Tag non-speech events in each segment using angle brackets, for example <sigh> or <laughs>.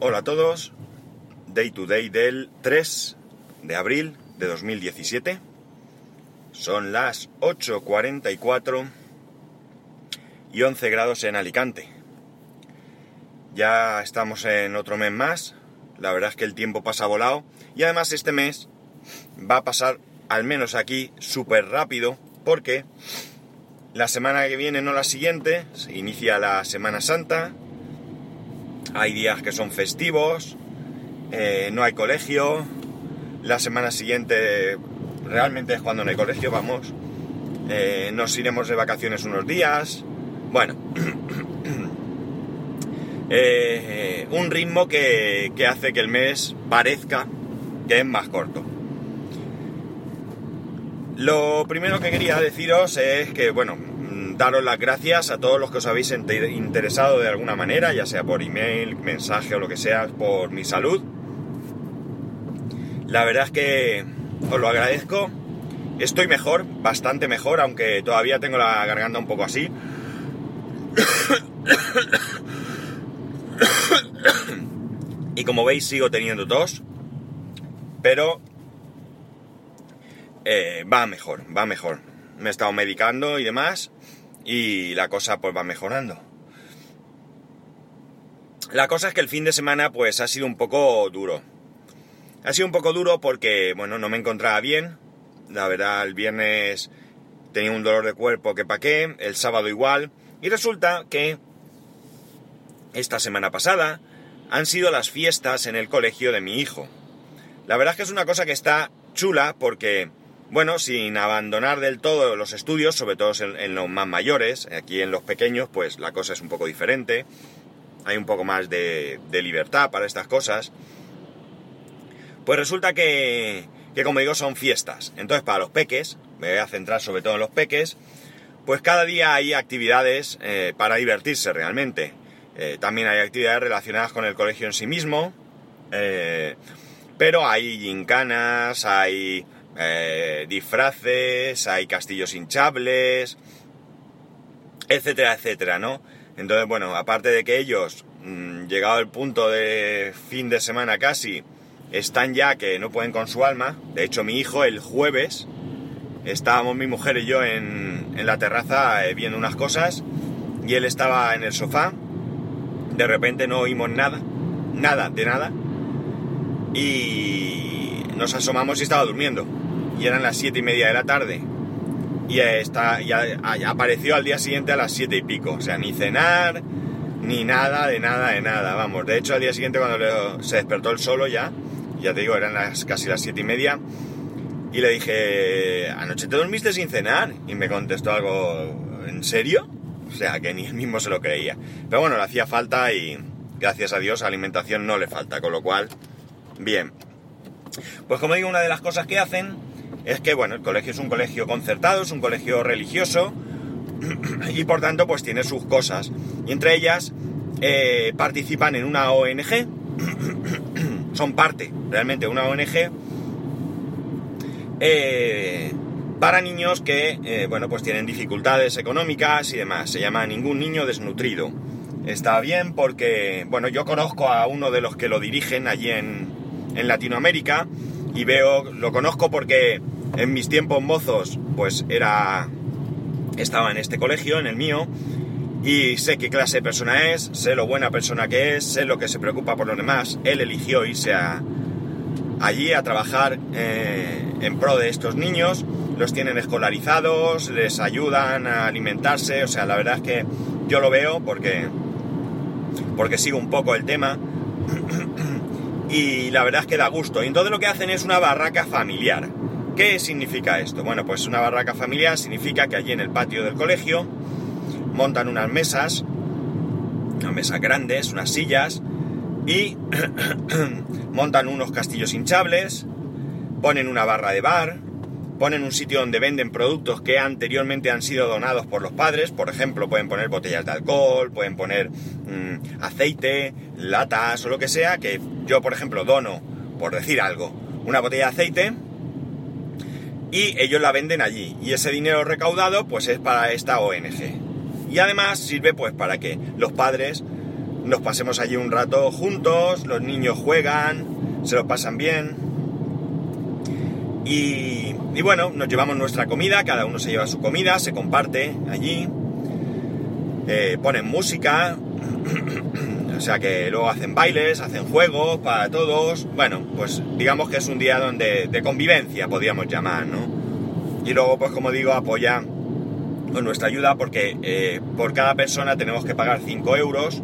Hola a todos, Day to Day del 3 de abril de 2017. Son las 8.44 y 11 grados en Alicante. Ya estamos en otro mes más, la verdad es que el tiempo pasa volado y además este mes va a pasar, al menos aquí, súper rápido porque la semana que viene, no la siguiente, se inicia la Semana Santa, hay días que son festivos, eh, no hay colegio, la semana siguiente realmente es cuando no hay colegio, vamos, eh, nos iremos de vacaciones unos días, bueno, <clears throat> eh, un ritmo que, que hace que el mes parezca que es más corto. Lo primero que quería deciros es que, bueno, daros las gracias a todos los que os habéis interesado de alguna manera, ya sea por email, mensaje o lo que sea, por mi salud. La verdad es que os lo agradezco. Estoy mejor, bastante mejor, aunque todavía tengo la garganta un poco así. y como veis sigo teniendo tos, pero eh, va mejor, va mejor. Me he estado medicando y demás y la cosa pues va mejorando. La cosa es que el fin de semana pues ha sido un poco duro. Ha sido un poco duro porque, bueno, no me encontraba bien. La verdad, el viernes tenía un dolor de cuerpo que pa' qué, el sábado igual. Y resulta que esta semana pasada han sido las fiestas en el colegio de mi hijo. La verdad es que es una cosa que está chula porque bueno, sin abandonar del todo los estudios, sobre todo en, los más mayores, aquí en los pequeños, pues la cosa es un poco diferente. Hay un poco más de, libertad para estas cosas. Pues resulta que, que, como digo, son fiestas. Entonces, para los peques, me voy a centrar sobre todo en los peques, pues cada día hay actividades eh, para divertirse realmente. Eh, también hay actividades relacionadas con el colegio en sí mismo, eh, pero hay gincanas, hay eh, disfraces, hay castillos hinchables, etcétera, etcétera, ¿no? Entonces, bueno, aparte de que ellos, mm, llegado el punto de fin de semana casi, están ya que no pueden con su alma. De hecho, mi hijo el jueves, estábamos mi mujer y yo en, en la terraza eh, viendo unas cosas y él estaba en el sofá. De repente no oímos nada, nada, de nada. Y nos asomamos y estaba durmiendo y eran las siete y media de la tarde. Y, está, ya apareció al día siguiente a las siete y pico. O sea, ni cenar, ni nada, de nada, de nada. Vamos, de hecho al día siguiente cuando se despertó el solo ya, ya te digo, eran las, casi las siete y media, y le dije, ¿anoche te dormiste sin cenar? Y me contestó algo, ¿en serio? O sea, que ni él mismo se lo creía. Pero bueno, le hacía falta y gracias a Dios alimentación no le falta, con lo cual, bien. Pues como digo, una de las cosas que hacen es que, bueno, el colegio es un colegio concertado, es un colegio religioso <clears throat> y por tanto pues tiene sus cosas. Y entre ellas eh, participan en una ONG, <clears throat> son parte realmente de una ONG eh, para niños que, eh, bueno, pues tienen dificultades económicas y demás. Se llama Ningún Niño Desnutrido. Está bien porque, bueno, yo conozco a uno de los que lo dirigen allí en, en Latinoamérica y veo, lo conozco porque en mis tiempos mozos, pues era. Estaba en este colegio, en el mío, y sé qué clase de persona es, sé lo buena persona que es, sé lo que se preocupa por los demás. Él eligió irse allí a trabajar eh, en pro de estos niños, los tienen escolarizados, les ayudan a alimentarse, o sea, la verdad es que yo lo veo porque, porque sigo un poco el tema <clears throat> y la verdad es que da gusto. Y entonces lo que hacen es una barraca familiar. ¿Qué significa esto? Bueno, pues una barraca familiar significa que allí en el patio del colegio montan unas mesas, unas mesas grandes, unas sillas, y <clears throat> montan unos castillos hinchables, ponen una barra de bar, ponen un sitio donde venden productos que anteriormente han sido donados por los padres, por ejemplo, pueden poner botellas de alcohol, pueden poner mm, aceite, latas o lo que sea, que yo, por ejemplo, dono, por decir algo, una botella de aceite, y ellos la venden allí. Y ese dinero recaudado pues es para esta ONG. Y además sirve pues para que los padres nos pasemos allí un rato juntos, los niños juegan, se lo pasan bien. Y, y bueno, nos llevamos nuestra comida, cada uno se lleva su comida, se comparte allí, eh, ponen música, o sea que luego hacen bailes, hacen juegos para todos. Bueno, pues digamos que es un día donde de convivencia, podríamos llamar, ¿no? Y luego, pues como digo, apoya con nuestra ayuda porque eh, por cada persona tenemos que pagar 5 euros,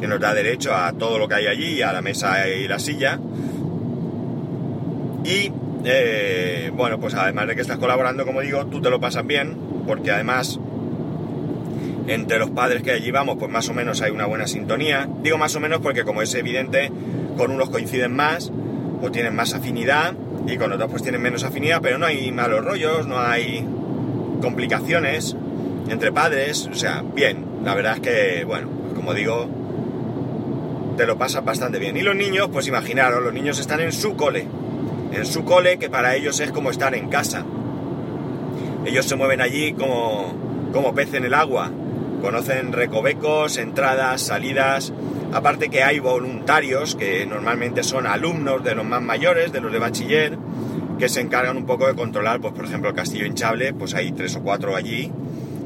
que nos da derecho a todo lo que hay allí, a la mesa y la silla. Y eh, bueno, pues además de que estás colaborando, como digo, tú te lo pasas bien, porque además entre los padres que allí vamos, pues más o menos hay una buena sintonía. Digo más o menos porque como es evidente, con unos coinciden más o tienen más afinidad y con otros pues tienen menos afinidad, pero no hay malos rollos, no hay complicaciones entre padres, o sea, bien, la verdad es que, bueno, pues como digo, te lo pasas bastante bien. Y los niños, pues imaginaros, los niños están en su cole, en su cole que para ellos es como estar en casa. Ellos se mueven allí como, como pez en el agua, conocen recovecos, entradas, salidas, aparte que hay voluntarios que normalmente son alumnos de los más mayores, de los de bachiller, que se encargan un poco de controlar, pues por ejemplo el castillo hinchable, pues hay tres o cuatro allí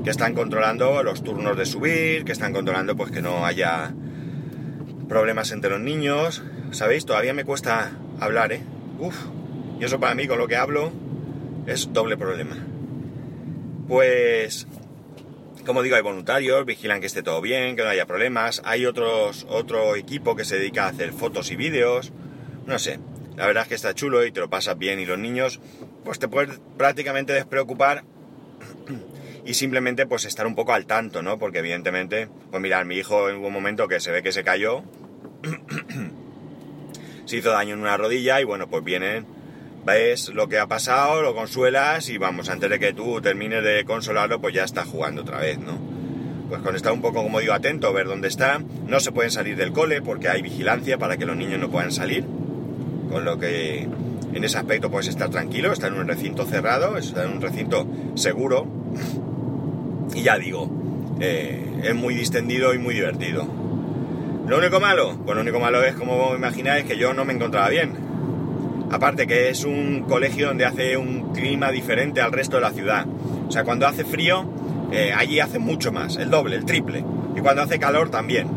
que están controlando los turnos de subir, que están controlando pues que no haya problemas entre los niños. ¿Sabéis? Todavía me cuesta hablar, ¿eh? Uf, y eso para mí con lo que hablo es doble problema. Pues, como digo, hay voluntarios, vigilan que esté todo bien, que no haya problemas. Hay otros, otro equipo que se dedica a hacer fotos y vídeos. No sé, la verdad es que está chulo y te lo pasas bien y los niños pues te puedes prácticamente despreocupar y simplemente pues estar un poco al tanto, ¿no? Porque evidentemente, pues mirar, mi hijo en un momento que se ve que se cayó, <clears throat> se hizo daño en una rodilla y bueno, pues vienen, ves lo que ha pasado, lo consuelas y vamos, antes de que tú termines de consolarlo, pues ya está jugando otra vez, ¿no? Pues con estar un poco, como digo, atento, ver dónde está, no se pueden salir del cole porque hay vigilancia para que los niños no puedan salir con lo que en ese aspecto puedes estar tranquilo, estar en un recinto cerrado, estar en un recinto seguro. Y ya digo, eh, es muy distendido y muy divertido. Lo único malo, pues lo único malo es, como imagináis, que yo no me encontraba bien. Aparte que es un colegio donde hace un clima diferente al resto de la ciudad. O sea, cuando hace frío, eh, allí hace mucho más, el doble, el triple. Y cuando hace calor también.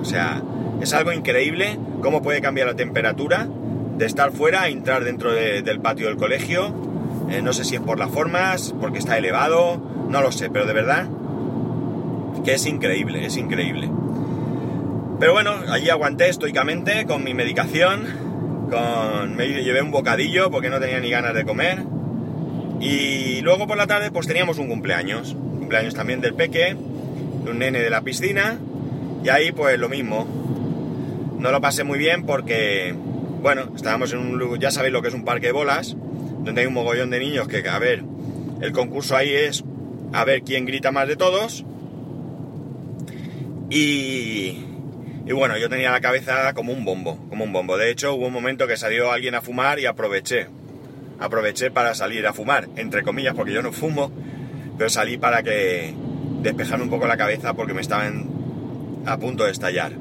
O sea, es algo increíble cómo puede cambiar la temperatura de estar fuera a entrar dentro del patio del colegio. Eh, no sé si es por las formas, porque está elevado, no lo sé, pero de verdad que es increíble, es increíble. Pero bueno, allí aguanté estoicamente con mi medicación, con, me llevé un bocadillo porque no tenía ni ganas de comer. Y luego por la tarde pues teníamos un cumpleaños, cumpleaños también del peque, de un nene de la piscina, y ahí pues lo mismo. No lo pasé muy bien porque bueno, estábamos en un ya sabéis lo que es un parque de bolas, donde hay un mogollón de niños que, a ver, el concurso ahí es a ver quién grita más de todos. Y, y bueno, yo tenía la cabeza como un bombo, como un bombo. De hecho, hubo un momento que salió alguien a fumar y aproveché. Aproveché para salir a fumar, entre comillas, porque yo no fumo, pero salí para que despejarme un poco la cabeza porque me estaban a punto de estallar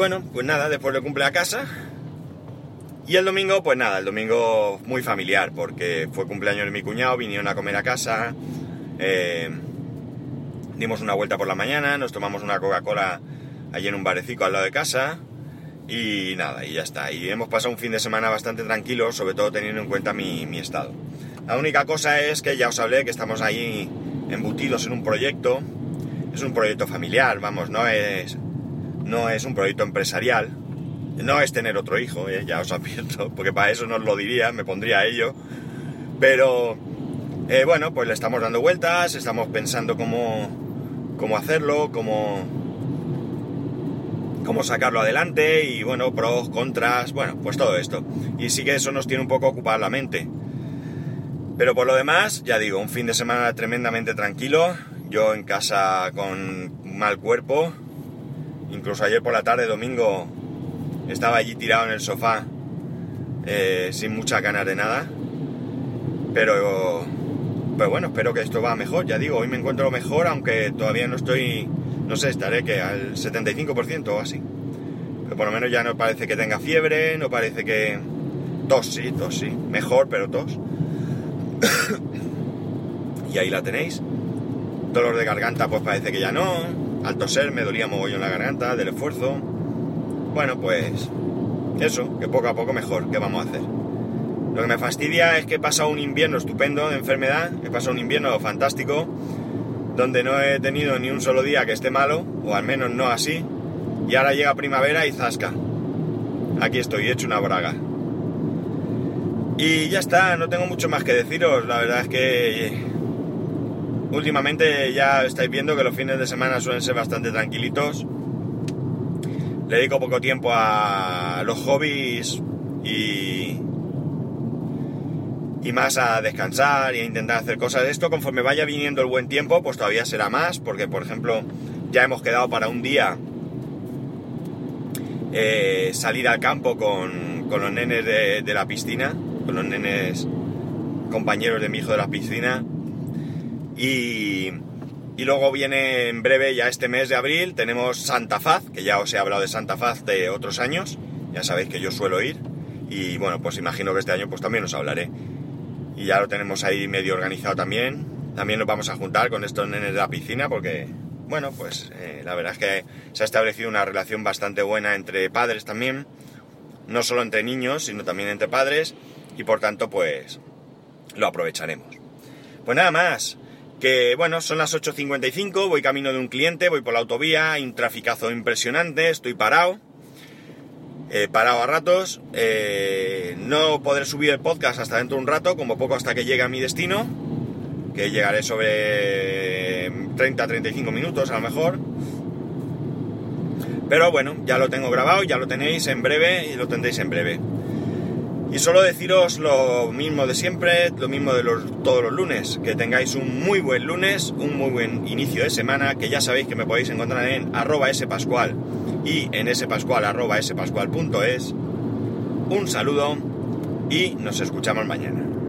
bueno, pues nada, después le cumple a casa. Y el domingo, pues nada, el domingo muy familiar, porque fue cumpleaños de mi cuñado, vinieron a comer a casa, eh, dimos una vuelta por la mañana, nos tomamos una Coca-Cola allí en un barecico al lado de casa, y nada, y ya está. Y hemos pasado un fin de semana bastante tranquilo, sobre todo teniendo en cuenta mi, mi estado. La única cosa es que ya os hablé que estamos ahí embutidos en un proyecto, es un proyecto familiar, vamos, no es no es un proyecto empresarial, no es tener otro hijo, ¿eh? ya os advierto, <laughs> porque para eso no os lo diría, me pondría a ello, pero eh, bueno, pues le estamos dando vueltas, estamos pensando cómo, cómo hacerlo, cómo, cómo sacarlo adelante y bueno, pros, contras, bueno, pues todo esto. Y sí que eso nos tiene un poco ocupada la mente. Pero por lo demás, ya digo, un fin de semana tremendamente tranquilo, yo en casa con mal cuerpo, Incluso ayer por la tarde, domingo, estaba allí tirado en el sofá eh, sin mucha ganas de nada. Pero, pues bueno, espero que esto va mejor. Ya digo, hoy me encuentro mejor, aunque todavía no estoy no sé, estaré que al 75% o así. Pero por lo menos ya no parece que tenga fiebre, no parece que... Tos, sí, tos, sí. Mejor, pero tos. <coughs> y ahí la tenéis. Dolor de garganta, pues parece que ya no. Al toser me dolía mogollón la garganta del esfuerzo. Bueno, pues eso, que poco a poco mejor. ¿Qué vamos a hacer? Lo que me fastidia es que he pasado un invierno estupendo de enfermedad, he pasado un invierno fantástico, donde no he tenido ni un solo día que esté malo, o al menos no así, y ahora llega primavera y zasca. Aquí estoy, hecho una braga. Y ya está, no tengo mucho más que deciros, la verdad es que últimamente ya estáis viendo que los fines de semana suelen ser bastante tranquilitos. Le dedico poco tiempo a los hobbies y, y más a descansar y a intentar hacer cosas. de Esto conforme vaya viniendo el buen tiempo, pues todavía será más, porque por ejemplo ya hemos quedado para un día eh, salir al campo con, con los nenes de, la piscina, con los nenes compañeros de mi hijo de la piscina. Y, y luego viene en breve, ya este mes de abril, tenemos Santa Faz, que ya os he hablado de Santa Faz de otros años, ya sabéis que yo suelo ir. Y bueno, pues imagino que este año pues también os hablaré y ya lo tenemos ahí medio organizado también. También nos vamos a juntar con estos nenes de la piscina porque, bueno, pues eh, la verdad es que se ha establecido una relación bastante buena entre padres también, no solo entre niños, sino también entre padres y por tanto pues lo aprovecharemos. Pues nada más, que bueno, son las 8.55, voy camino de un cliente, voy por la autovía, hay un traficazo impresionante, estoy parado eh, parado a ratos. Eh, no podré subir el podcast hasta dentro de un rato, como poco hasta que llegue a mi destino, que llegaré sobre 30-35 minutos a lo mejor. Pero bueno, ya lo tengo grabado, ya lo tenéis en breve y lo tendréis en breve. Y solo deciros lo mismo de siempre, lo mismo de los, todos los lunes, que tengáis un muy buen lunes, un muy buen inicio de semana, que ya sabéis que me podéis encontrar en arroba spascual y en spascual arroba spascual.es. Un saludo y nos escuchamos mañana.